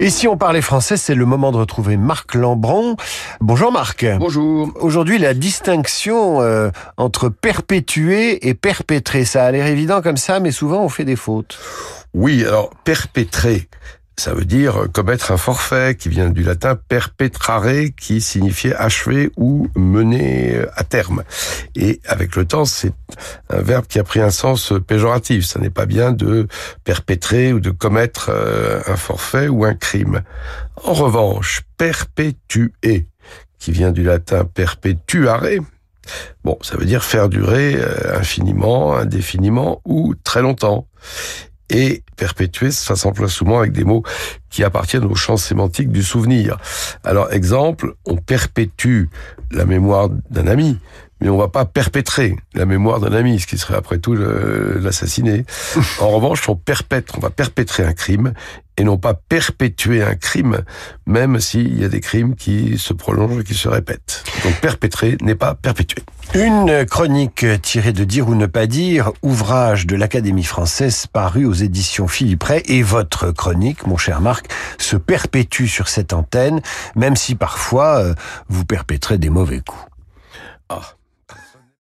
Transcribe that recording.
Et si on parlait français, c'est le moment de retrouver Marc Lambron. Bonjour Marc. Bonjour. Aujourd'hui, la distinction euh, entre perpétuer et perpétrer, ça a l'air évident comme ça, mais souvent on fait des fautes. Oui, alors perpétrer, ça veut dire commettre un forfait qui vient du latin perpetrare qui signifiait achever ou mener à terme. Et avec le temps, c'est un verbe qui a pris un sens péjoratif. Ça n'est pas bien de perpétrer ou de commettre euh, un forfait ou un crime. En revanche, perpétuer, qui vient du latin perpetuare, Bon, ça veut dire faire durer euh, infiniment, indéfiniment ou très longtemps et perpétuer, ça s'emploie souvent avec des mots qui appartiennent au champ sémantique du souvenir. Alors, exemple, on perpétue la mémoire d'un ami, mais on va pas perpétrer la mémoire d'un ami, ce qui serait après tout l'assassiner. En revanche, on on va perpétrer un crime et non pas perpétuer un crime, même s'il y a des crimes qui se prolongent et qui se répètent. Donc perpétrer n'est pas perpétuer. Une chronique tirée de Dire ou ne pas dire, ouvrage de l'Académie française paru aux éditions Philippe Ray, et votre chronique, mon cher Marc, se perpétue sur cette antenne, même si parfois euh, vous perpétrez des mauvais coups. Ah.